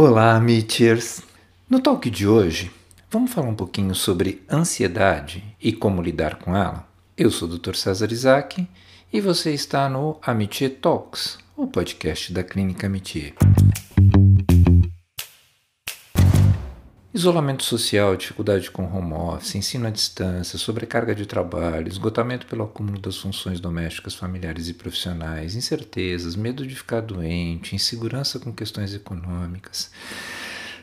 Olá, Mitchers! No talk de hoje, vamos falar um pouquinho sobre ansiedade e como lidar com ela? Eu sou o Dr. César Isaac e você está no Amitié Talks, o podcast da Clínica Amitié. Isolamento social, dificuldade com home office, ensino à distância, sobrecarga de trabalho, esgotamento pelo acúmulo das funções domésticas, familiares e profissionais, incertezas, medo de ficar doente, insegurança com questões econômicas.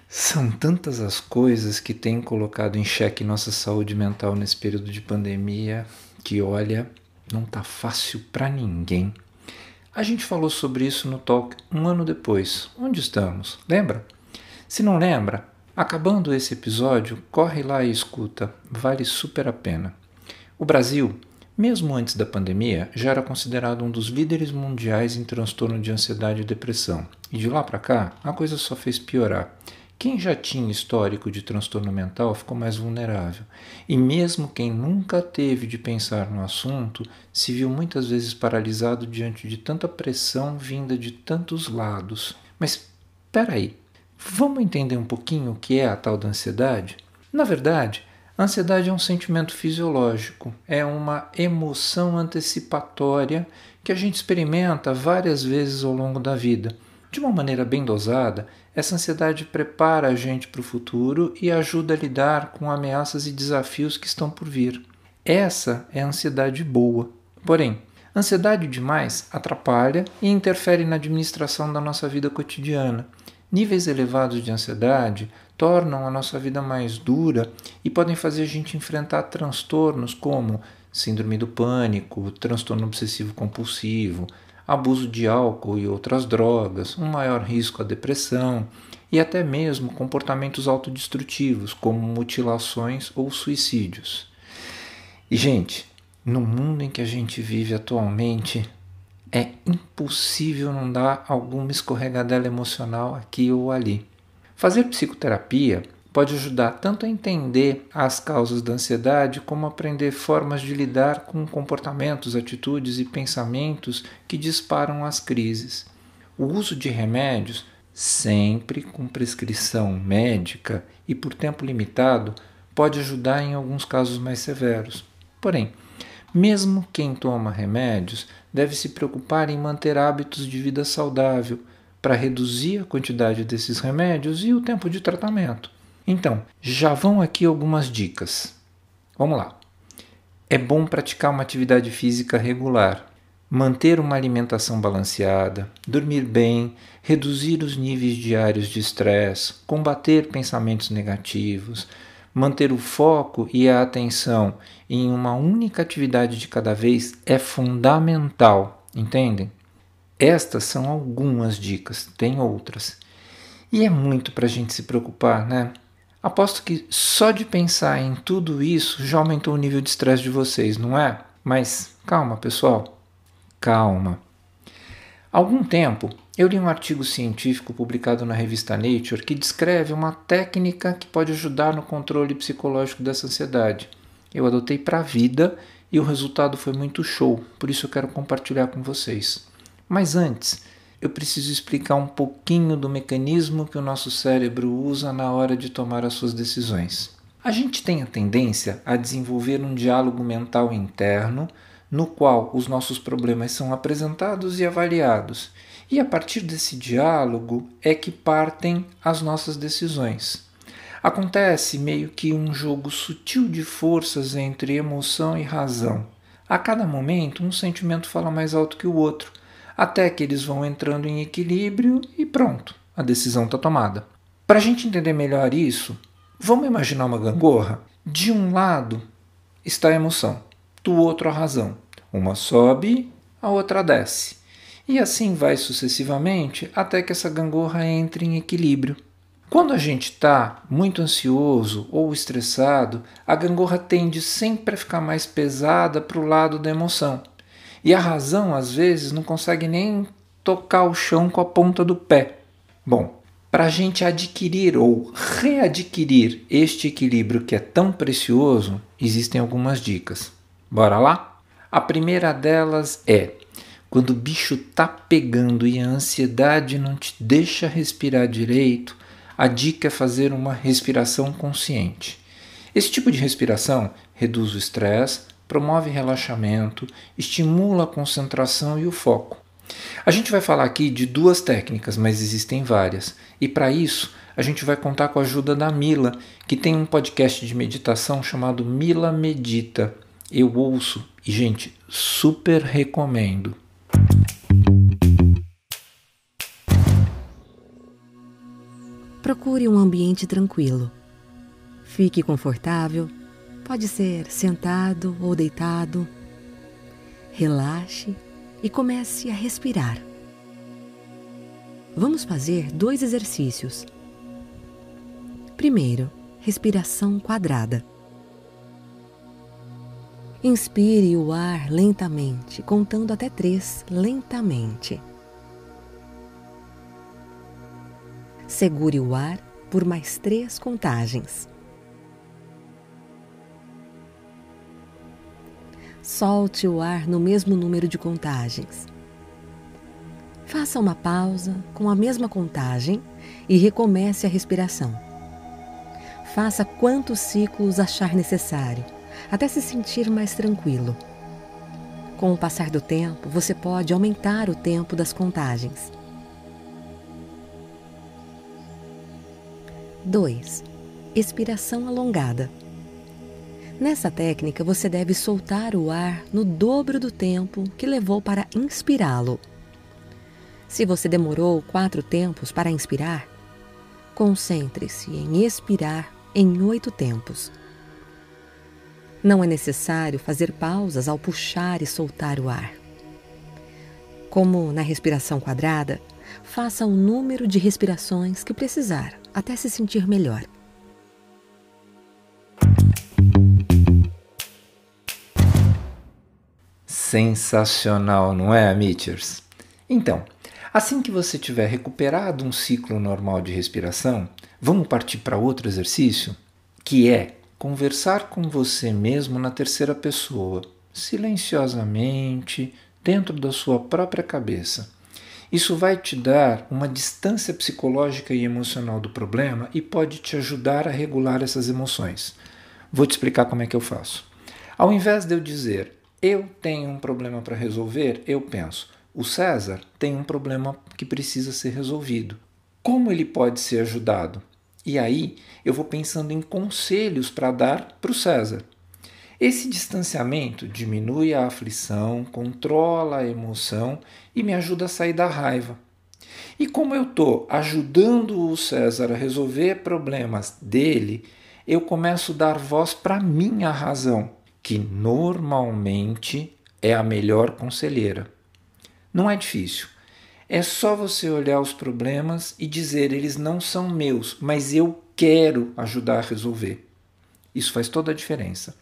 São tantas as coisas que têm colocado em xeque nossa saúde mental nesse período de pandemia que, olha, não tá fácil para ninguém. A gente falou sobre isso no talk um ano depois. Onde estamos? Lembra? Se não lembra, Acabando esse episódio, corre lá e escuta, vale super a pena. O Brasil, mesmo antes da pandemia, já era considerado um dos líderes mundiais em transtorno de ansiedade e depressão, e de lá para cá a coisa só fez piorar. Quem já tinha histórico de transtorno mental ficou mais vulnerável, e mesmo quem nunca teve de pensar no assunto se viu muitas vezes paralisado diante de tanta pressão vinda de tantos lados. Mas peraí, Vamos entender um pouquinho o que é a tal da ansiedade? Na verdade, a ansiedade é um sentimento fisiológico, é uma emoção antecipatória que a gente experimenta várias vezes ao longo da vida. De uma maneira bem dosada, essa ansiedade prepara a gente para o futuro e ajuda a lidar com ameaças e desafios que estão por vir. Essa é a ansiedade boa. Porém, ansiedade demais atrapalha e interfere na administração da nossa vida cotidiana. Níveis elevados de ansiedade tornam a nossa vida mais dura e podem fazer a gente enfrentar transtornos como síndrome do pânico, transtorno obsessivo compulsivo, abuso de álcool e outras drogas, um maior risco à depressão e até mesmo comportamentos autodestrutivos, como mutilações ou suicídios. E, gente, no mundo em que a gente vive atualmente, é impossível não dar alguma escorregadela emocional aqui ou ali. Fazer psicoterapia pode ajudar tanto a entender as causas da ansiedade como aprender formas de lidar com comportamentos, atitudes e pensamentos que disparam as crises. O uso de remédios, sempre com prescrição médica e por tempo limitado, pode ajudar em alguns casos mais severos. Porém, mesmo quem toma remédios deve se preocupar em manter hábitos de vida saudável para reduzir a quantidade desses remédios e o tempo de tratamento. Então, já vão aqui algumas dicas. Vamos lá. É bom praticar uma atividade física regular, manter uma alimentação balanceada, dormir bem, reduzir os níveis diários de estresse, combater pensamentos negativos, Manter o foco e a atenção em uma única atividade de cada vez é fundamental, entendem? Estas são algumas dicas, tem outras. E é muito para a gente se preocupar, né? Aposto que só de pensar em tudo isso já aumentou o nível de estresse de vocês, não é? Mas calma, pessoal, calma. Algum tempo eu li um artigo científico publicado na revista Nature que descreve uma técnica que pode ajudar no controle psicológico dessa ansiedade. Eu adotei para a vida e o resultado foi muito show, por isso eu quero compartilhar com vocês. Mas antes, eu preciso explicar um pouquinho do mecanismo que o nosso cérebro usa na hora de tomar as suas decisões. A gente tem a tendência a desenvolver um diálogo mental interno no qual os nossos problemas são apresentados e avaliados e a partir desse diálogo é que partem as nossas decisões. Acontece meio que um jogo sutil de forças entre emoção e razão. A cada momento, um sentimento fala mais alto que o outro, até que eles vão entrando em equilíbrio e pronto, a decisão está tomada. Para a gente entender melhor isso, vamos imaginar uma gangorra? De um lado está a emoção, do outro a razão. Uma sobe, a outra desce. E assim vai sucessivamente até que essa gangorra entre em equilíbrio. Quando a gente está muito ansioso ou estressado, a gangorra tende sempre a ficar mais pesada para o lado da emoção. E a razão, às vezes, não consegue nem tocar o chão com a ponta do pé. Bom, para a gente adquirir ou readquirir este equilíbrio que é tão precioso, existem algumas dicas. Bora lá? A primeira delas é quando o bicho tá pegando e a ansiedade não te deixa respirar direito, a dica é fazer uma respiração consciente. Esse tipo de respiração reduz o estresse, promove relaxamento, estimula a concentração e o foco. A gente vai falar aqui de duas técnicas, mas existem várias. E para isso, a gente vai contar com a ajuda da Mila, que tem um podcast de meditação chamado Mila Medita. Eu ouço e, gente, super recomendo. Procure um ambiente tranquilo. Fique confortável, pode ser sentado ou deitado. Relaxe e comece a respirar. Vamos fazer dois exercícios. Primeiro, respiração quadrada. Inspire o ar lentamente, contando até três lentamente. Segure o ar por mais três contagens. Solte o ar no mesmo número de contagens. Faça uma pausa com a mesma contagem e recomece a respiração. Faça quantos ciclos achar necessário, até se sentir mais tranquilo. Com o passar do tempo, você pode aumentar o tempo das contagens. 2. Expiração alongada. Nessa técnica, você deve soltar o ar no dobro do tempo que levou para inspirá-lo. Se você demorou quatro tempos para inspirar, concentre-se em expirar em oito tempos. Não é necessário fazer pausas ao puxar e soltar o ar. Como na respiração quadrada, faça o número de respirações que precisar até se sentir melhor. Sensacional, não é, Mitchers? Então, assim que você tiver recuperado um ciclo normal de respiração, vamos partir para outro exercício, que é conversar com você mesmo na terceira pessoa, silenciosamente, dentro da sua própria cabeça. Isso vai te dar uma distância psicológica e emocional do problema e pode te ajudar a regular essas emoções. Vou te explicar como é que eu faço. Ao invés de eu dizer eu tenho um problema para resolver, eu penso o César tem um problema que precisa ser resolvido. Como ele pode ser ajudado? E aí eu vou pensando em conselhos para dar para o César. Esse distanciamento diminui a aflição, controla a emoção e me ajuda a sair da raiva. E como eu estou ajudando o César a resolver problemas dele, eu começo a dar voz para minha razão, que normalmente é a melhor conselheira. Não é difícil. É só você olhar os problemas e dizer eles não são meus, mas eu quero ajudar a resolver. Isso faz toda a diferença.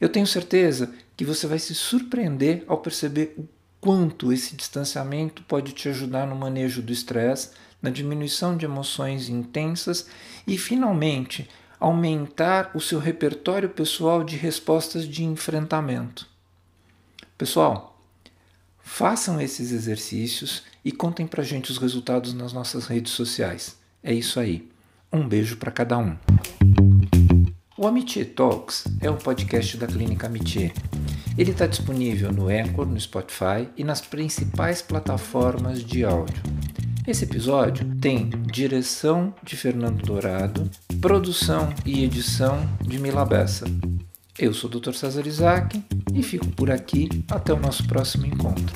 Eu tenho certeza que você vai se surpreender ao perceber o quanto esse distanciamento pode te ajudar no manejo do estresse, na diminuição de emoções intensas e, finalmente, aumentar o seu repertório pessoal de respostas de enfrentamento. Pessoal, façam esses exercícios e contem pra gente os resultados nas nossas redes sociais. É isso aí. Um beijo para cada um. O Amitié Talks é o podcast da Clínica Amitié. Ele está disponível no Anchor, no Spotify e nas principais plataformas de áudio. Esse episódio tem direção de Fernando Dourado, produção e edição de Mila Bessa. Eu sou o Dr. César Isaac e fico por aqui até o nosso próximo encontro.